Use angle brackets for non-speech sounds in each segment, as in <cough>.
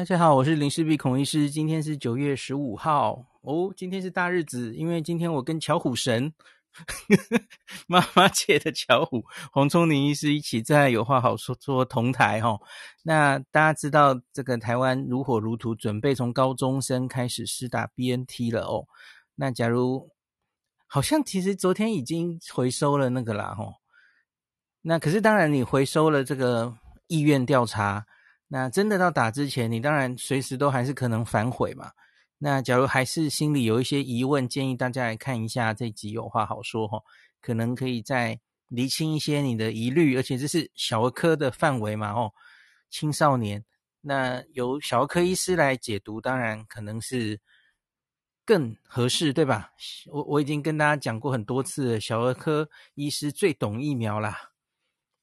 大家好，我是林氏璧孔医师。今天是九月十五号哦，今天是大日子，因为今天我跟巧虎神 <laughs> 妈妈界的巧虎黄瑽宁医师一起在有话好说说同台哈、那大家知道这个台湾如火如荼，准备从高中生开始施打 BNT 了哦。那假如好像其实昨天已经回收了那个啦哈、哦。那可是当然你回收了这个意愿调查。那真的到打之前，你当然随时都还是可能反悔嘛。那假如还是心里有一些疑问，建议大家来看一下这集有话好说哈，可能可以再厘清一些你的疑虑，而且这是小儿科的范围嘛哦，青少年，那由小儿科医师来解读，当然可能是更合适，对吧？我我已经跟大家讲过很多次了，小儿科医师最懂疫苗啦。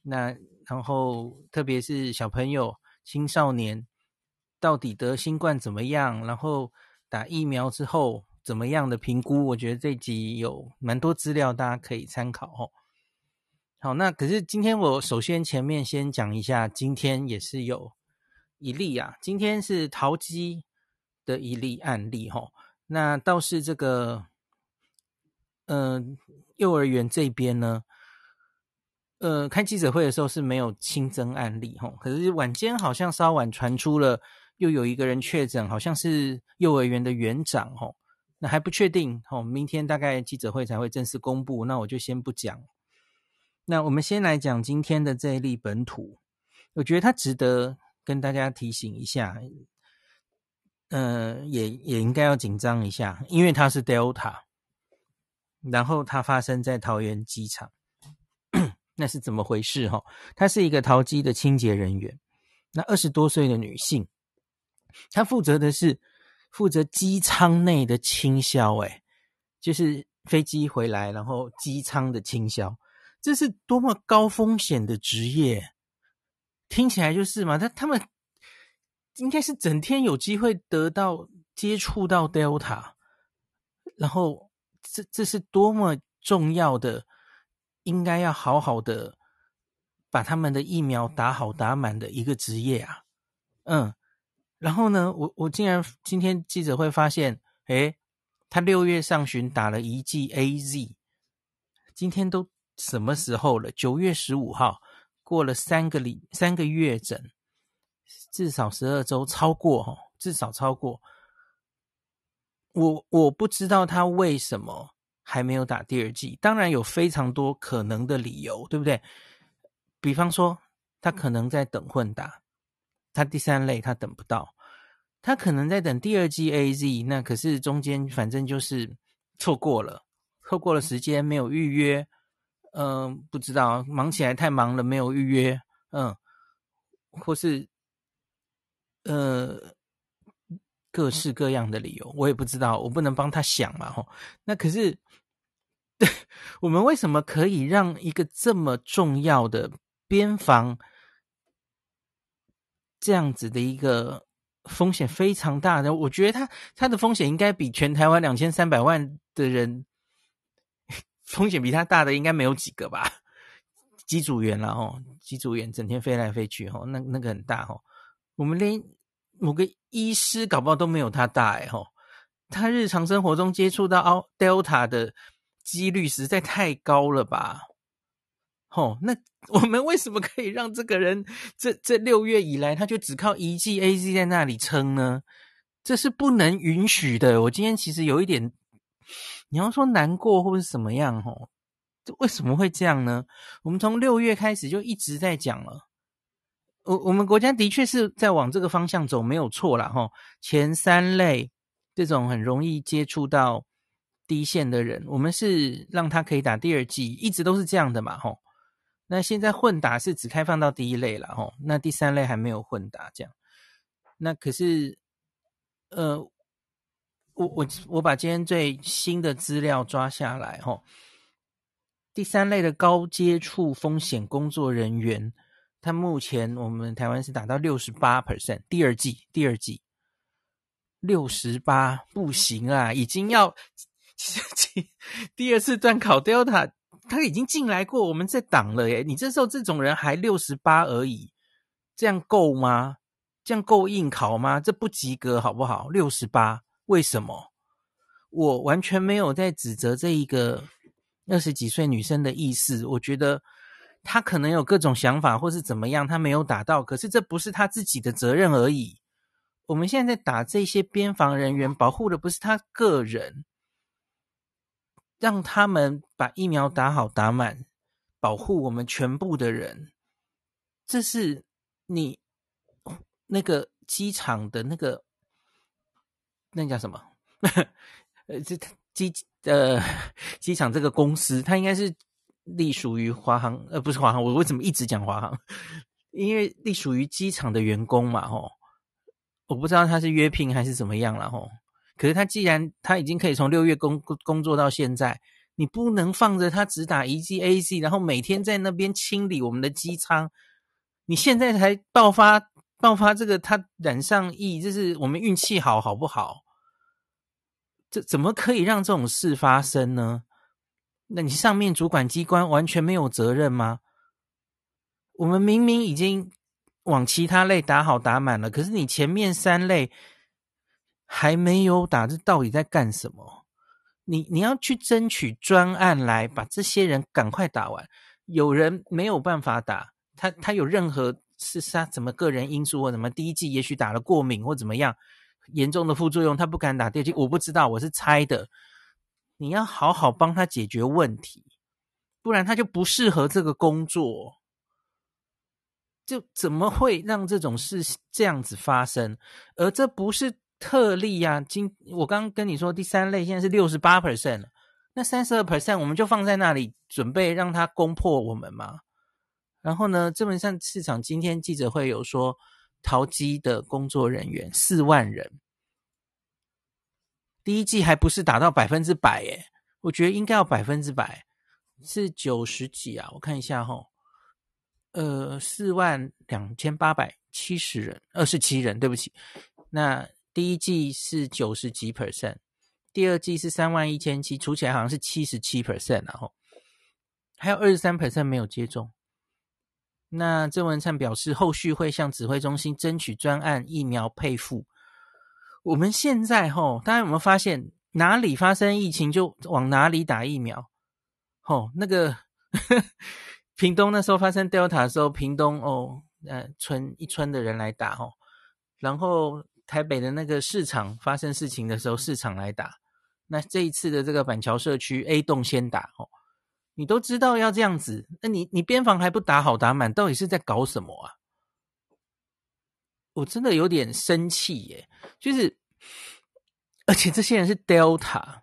那然后特别是小朋友。青少年到底得新冠怎么样？然后打疫苗之后怎么样的评估？我觉得这集有蛮多资料，大家可以参考哦。好，那可是今天我首先前面先讲一下，今天也是有一例啊，今天是桃机的一例案例哈。那倒是这个，嗯、幼儿园这边呢。呃，开记者会的时候是没有新增案例齁，可是晚间好像稍晚传出了又有一个人确诊，好像是幼儿园的园长齁，那还不确定齁，明天大概记者会才会正式公布，那我就先不讲。那我们先来讲今天的这一例本土，我觉得它值得跟大家提醒一下，呃，也也应该要紧张一下，因为它是 Delta，然后它发生在桃园机场。那是怎么回事？哈，她是一个桃机的清洁人员，那二十多岁的女性，她负责的是负责机舱内的清消，诶，就是飞机回来，然后机舱的清消，这是多么高风险的职业，听起来就是嘛，他他们应该是整天有机会得到接触到 Delta，然后这这是多么重要的。应该要好好的把他们的疫苗打好打满的一个职业啊，嗯，然后呢，我我竟然今天记者会发现，诶，他六月上旬打了一剂 AZ，今天都什么时候了？九月十五号，过了三个礼三个月整，至少十二周，超过哈，至少超过。我我不知道他为什么。还没有打第二剂，当然有非常多可能的理由，对不对？比方说，他可能在等混打，他第三类他等不到，他可能在等第二剂 AZ，那可是中间反正就是错过了，错过了时间没有预约，嗯、不知道忙起来太忙了没有预约，嗯，或是呃各式各样的理由，我也不知道，我不能帮他想嘛，吼，那可是。对，<laughs> 我们为什么可以让一个这么重要的边防这样子的一个风险非常大的？我觉得他他的风险应该比全台湾两千三百万的人 <laughs> 风险比他大的应该没有几个吧？机组员了哦，机组员整天飞来飞去哦，那那个很大哦。我们连某个医师搞不好都没有他大哎吼，他日常生活中接触到奥 Delta 的。几率实在太高了吧？吼，那 <laughs> 我们为什么可以让这个人这这六月以来他就只靠一剂 AZ 在那里撑呢？这是不能允许的。我今天其实有一点，你要说难过或是什么样？吼，这为什么会这样呢？我们从六月开始就一直在讲了，我我们国家的确是在往这个方向走，没有错啦。吼，前三类这种很容易接触到。第一线的人，我们是让他可以打第二剂，一直都是这样的嘛，吼。那现在混打是只开放到第一类了，吼。那第三类还没有混打，这样。那可是，呃，我我我把今天最新的资料抓下来，吼。第三类的高接触风险工作人员，他目前我们台湾是打到六十八 percent，第二季，第二季，六十八不行啊，已经要。<laughs> 第二次段考 Delta，他已经进来过，我们在挡了耶。你这时候这种人还六十八而已，这样够吗？这样够应考吗？这不及格好不好？六十八，为什么？我完全没有在指责这一个二十几岁女生的意思。我觉得她可能有各种想法，或是怎么样，她没有打到，可是这不是她自己的责任而已。我们现在在打这些边防人员，保护的不是他个人，让他们把疫苗打好打满，保护我们全部的人。这是你那个机场的那个那叫什么？<laughs> 呃，这机呃机场这个公司，它应该是隶属于华航，呃，不是华航。我为什么一直讲华航？因为隶属于机场的员工嘛，吼。我不知道他是约聘还是怎么样了，吼。可是他既然他已经可以从六月工工作到现在，你不能放着他只打一剂 AZ，然后每天在那边清理我们的机舱。你现在才爆发爆发这个，他染上疫，这是我们运气好，好不好？这怎么可以让这种事发生呢？那你上面主管机关完全没有责任吗？我们明明已经往其他类打好打满了，可是你前面三类还没有打，这到底在干什么？你你要去争取专案来把这些人赶快打完。有人没有办法打。他他有任何是他怎么个人因素或怎么第一剂也许打了过敏或怎么样严重的副作用，他不敢打第二剂，我不知道，我是猜的。你要好好帮他解决问题，不然他就不适合这个工作。就怎么会让这种事这样子发生？而这不是特例呀、啊。今我刚刚跟你说，第三类现在是六十八 percent，那三十二 percent 我们就放在那里准备让他攻破我们吗？然后呢，这本上市场今天记者会有说，淘机的工作人员四万人，第一季还不是达到百分之百耶，我觉得应该要百分之百，是九十几啊，我看一下齁，呃，四万两千八百七十人，二十七人，对不起，那第一剂是九十几 percent，第二剂是三万一千七，除起来好像是七十七 percent，然后还有二十三 percent 没有接种。那郑文灿表示，后续会向指挥中心争取专案疫苗配付。我们现在吼，大家有没有发现，哪里发生疫情就往哪里打疫苗？吼，那个 <laughs> 屏东那时候发生 Delta 的时候，屏东哦，呃，村一村的人来打吼，然后台北的那个市场发生事情的时候，市场来打。那这一次的这个板桥社区 A 栋先打吼。你都知道要这样子，那你你边防还不打好打满，到底是在搞什么啊？我真的有点生气耶！就是，而且这些人是 Delta，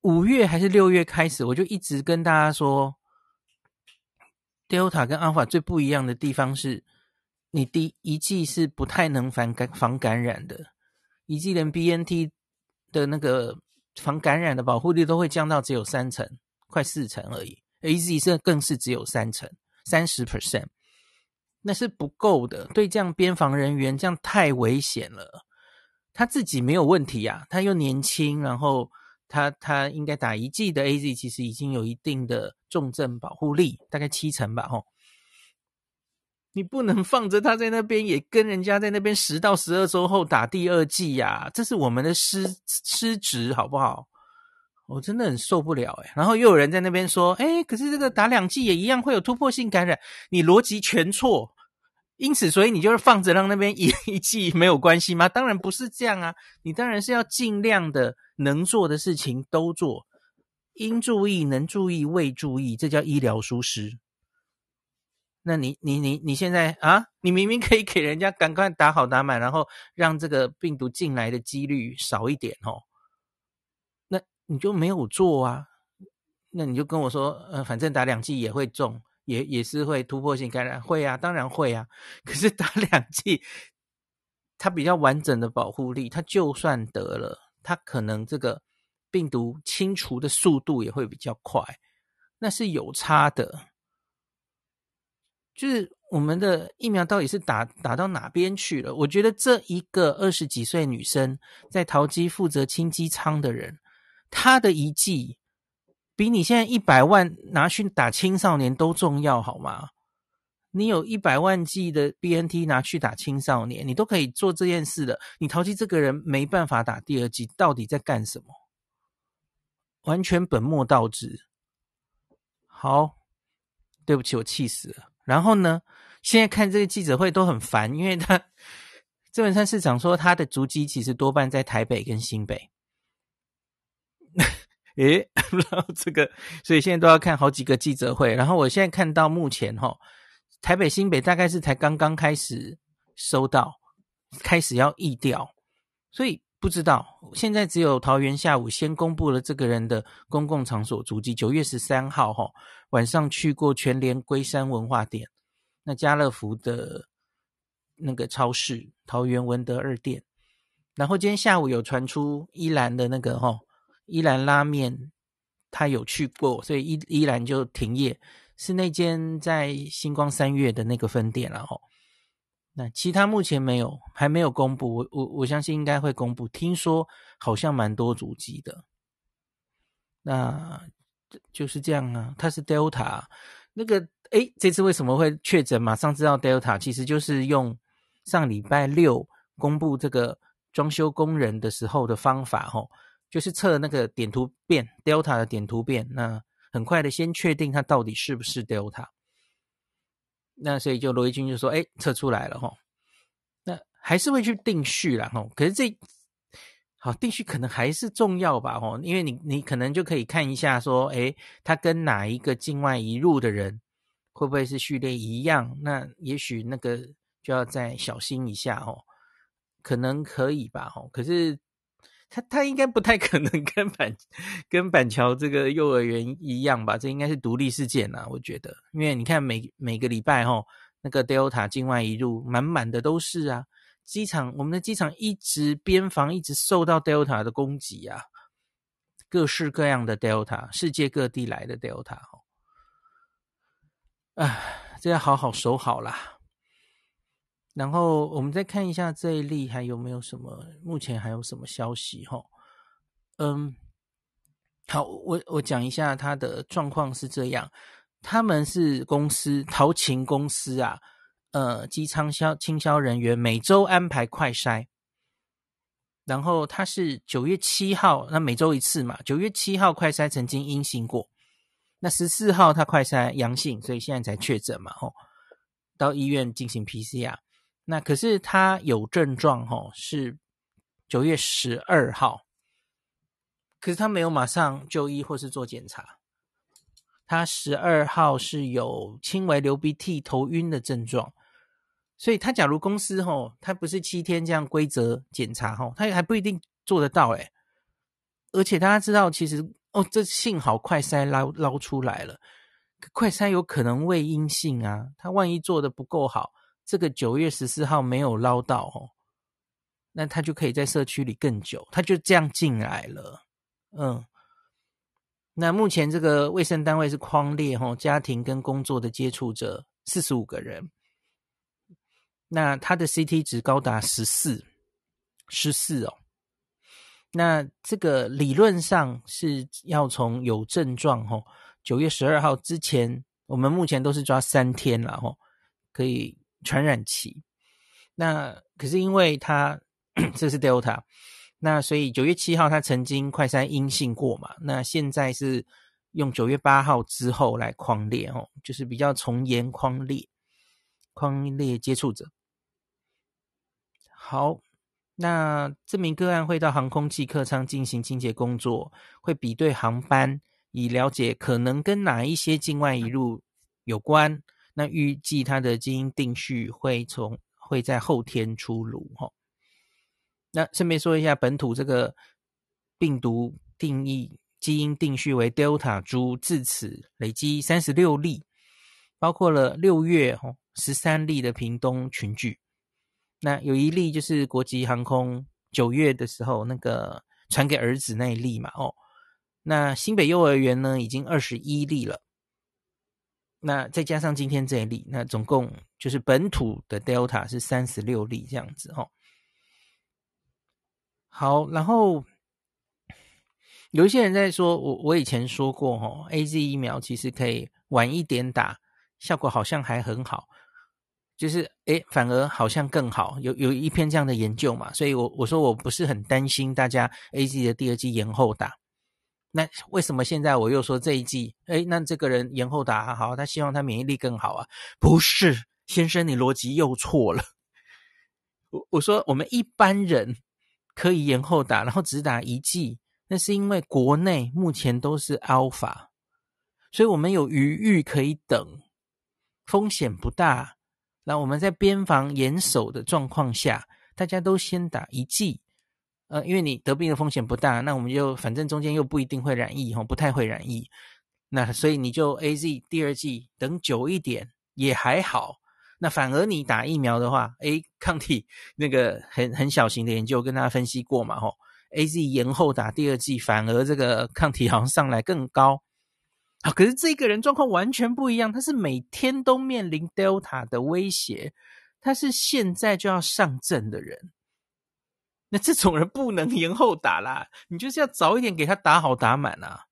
五月还是六月开始，我就一直跟大家说，Delta 跟 Alpha 最不一样的地方是，你第一剂是不太能防感防感染的，一剂连 BNT 的那个防感染的保护力都会降到只有三成。快四成而已，AZ 是更是只有三成，三十 percent，那是不够的。对这样边防人员，这样太危险了。他自己没有问题、啊，他又年轻，然后他他应该打一剂的 AZ，其实已经有一定的重症保护力，大概七成吧。吼，你不能放着他在那边，也跟人家在那边十到十二周后打第二剂呀、啊，这是我们的失失职，好不好？我真的很受不了诶，然后又有人在那边说，诶，可是这个打两剂也一样会有突破性感染，你逻辑全错。因此，所以你就是放着让那边 <laughs> 一一剂没有关系吗？当然不是这样啊，你当然是要尽量的能做的事情都做，应注意能注意未注意，这叫医疗疏失。那你你你你现在啊，你明明可以给人家赶快打好打满，然后让这个病毒进来的几率少一点哦。那你就没有做啊？那你就跟我说，呃，反正打两剂也会中，也也是会突破性感染，会啊，当然会啊。<laughs> 可是打两剂，它比较完整的保护力，它就算得了，它可能这个病毒清除的速度也会比较快，那是有差的。就是我们的疫苗到底是打打到哪边去了？我觉得这一个二十几岁女生在桃机负责清机舱的人。他的一剂比你现在一百万拿去打青少年都重要，好吗？你有一百万剂的 BNT 拿去打青少年，你都可以做这件事的。你淘气这个人没办法打第二剂，到底在干什么？完全本末倒置。好，对不起，我气死了。然后呢，现在看这个记者会都很烦，因为他郑文灿市长说他的足迹其实多半在台北跟新北。<laughs> 诶，<laughs> 然后这个，所以现在都要看好几个记者会。然后我现在看到目前哈。台北、新北大概是才刚刚开始收到，开始要疫调，所以不知道。现在只有桃园下午先公布了这个人的公共场所足迹，九月十三号哈晚上去过全联龟山文化店，那家乐福的那个超市，桃园文德二店，然后今天下午有传出依兰的那个哈依兰拉面，他有去过，所以依依兰就停业。是那间在星光三月的那个分店，然后那其他目前没有，还没有公布。我我我相信应该会公布。听说好像蛮多足迹的，那就是这样啊。他是 Delta 那个，诶，这次为什么会确诊？马上知道 Delta，其实就是用上礼拜六公布这个装修工人的时候的方法，吼，就是测那个点突变 Delta 的点突变，那。很快的，先确定它到底是不是 Delta。那所以就罗一军就说：“哎，测出来了哈。那还是会去定序啦哈。可是这好定序可能还是重要吧哈，因为你你可能就可以看一下说，哎，他跟哪一个境外移入的人会不会是序列一样？那也许那个就要再小心一下哦，可能可以吧哈。可是。他他应该不太可能跟板 <laughs> 跟板桥这个幼儿园一样吧？这应该是独立事件呐，我觉得。因为你看每每个礼拜哈，那个 Delta 境外一入满满的都是啊。机场我们的机场一直边防一直受到 Delta 的攻击啊，各式各样的 Delta，世界各地来的 Delta 哈。啊，这要好好守好啦。然后我们再看一下这一例还有没有什么，目前还有什么消息哈？嗯，好，我我讲一下他的状况是这样，他们是公司陶勤公司啊，呃，机舱销清销人员每周安排快筛，然后他是九月七号，那每周一次嘛，九月七号快筛曾经阴性过，那十四号他快筛阳性，所以现在才确诊嘛，吼，到医院进行 PCR。那可是他有症状吼，是九月十二号，可是他没有马上就医或是做检查。他十二号是有轻微流鼻涕、头晕的症状，所以他假如公司吼，他不是七天这样规则检查吼，他也还不一定做得到诶。而且大家知道，其实哦，这幸好快筛捞捞出来了，快筛有可能未阴性啊，他万一做得不够好。这个九月十四号没有捞到哦，那他就可以在社区里更久，他就这样进来了。嗯，那目前这个卫生单位是框列哦，家庭跟工作的接触者四十五个人，那他的 CT 值高达十四，十四哦。那这个理论上是要从有症状吼，九月十二号之前，我们目前都是抓三天了吼，可以。传染期，那可是因为他这是 Delta，那所以九月七号他曾经快筛阴性过嘛，那现在是用九月八号之后来框列哦，就是比较从严框列，框列接触者。好，那这名个案会到航空器客舱进行清洁工作，会比对航班，以了解可能跟哪一些境外移路有关。那预计它的基因定序会从会在后天出炉哈。那顺便说一下，本土这个病毒定义基因定序为 Delta 株，至此累积三十六例，包括了六月哈十三例的屏东群聚。那有一例就是国际航空九月的时候那个传给儿子那一例嘛哦。那新北幼儿园呢已经二十一例了。那再加上今天这一例，那总共就是本土的 Delta 是三十六例这样子哦。好，然后有一些人在说，我我以前说过哈，AZ 疫苗其实可以晚一点打，效果好像还很好。就是诶，反而好像更好，有有一篇这样的研究嘛，所以我我说我不是很担心大家 AZ 的第二剂延后打。那为什么现在我又说这一季？诶，那这个人延后打好，他希望他免疫力更好啊？不是，先生，你逻辑又错了。我我说我们一般人可以延后打，然后只打一剂，那是因为国内目前都是 Alpha，所以我们有余裕可以等，风险不大。那我们在边防严守的状况下，大家都先打一剂，呃，因为你得病的风险不大，那我们就反正中间又不一定会染疫，吼，不太会染疫，那所以你就 AZ 第二剂等久一点也还好。那反而你打疫苗的话，诶，抗体那个很很小型的研究跟大家分析过嘛，吼，AZ 延后打第二剂，反而这个抗体好像上来更高。啊！可是这个人状况完全不一样，他是每天都面临 Delta 的威胁，他是现在就要上阵的人。那这种人不能延后打啦，你就是要早一点给他打好打满啊。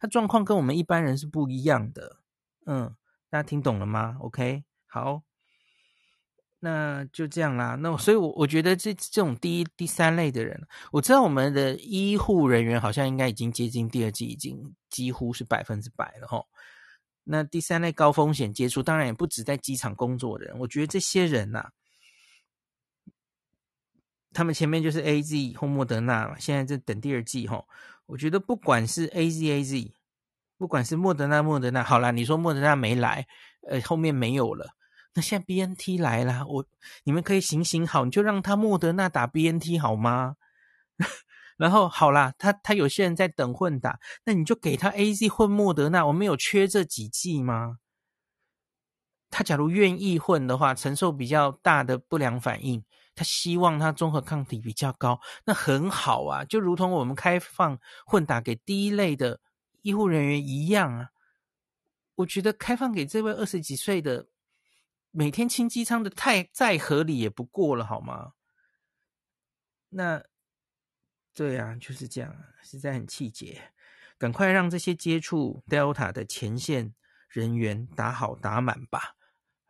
他状况跟我们一般人是不一样的。嗯，大家听懂了吗？OK，好。那就这样啦。那所以我，我觉得这这种第一、第三类的人，我知道我们的医护人员好像应该已经接近第二季，已经几乎是百分之百了齁。那第三类高风险接触，当然也不止在机场工作的人。我觉得这些人呐、他们前面就是 AZ 或莫德纳嘛，现在在等第二剂哈。我觉得不管是 AZ AZ，不管是莫德纳莫德纳，好啦，你说莫德纳没来，呃，后面没有了。那现在 BNT 来了，我你们可以行行好，你就让他莫德纳打 BNT 好吗？<laughs> 然后好啦，他他有些人在等混打，那你就给他 AZ 混莫德纳，我们有缺这几剂吗？他假如愿意混的话，承受比较大的不良反应，他希望他综合抗体比较高，那很好啊，就如同我们开放混打给第一类的医护人员一样啊。我觉得开放给这位二十几岁的。每天清机舱的太再合理也不过了，好吗？那对啊，就是这样啊，实在很气结。赶快让这些接触 Delta 的前线人员打好打满吧。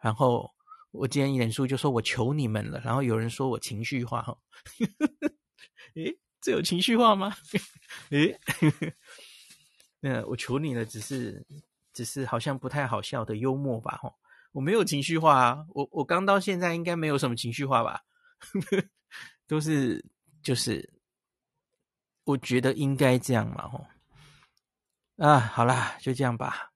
然后我今天演说就说我求你们了，然后有人说我情绪化哈，<laughs> 诶，这有情绪化吗？诶，<laughs> 那我求你了，只是只是好像不太好笑的幽默吧，哈。我没有情绪化啊，我我刚到现在应该没有什么情绪化吧，<laughs> 都是就是我觉得应该这样嘛哈，啊，好啦，就这样吧。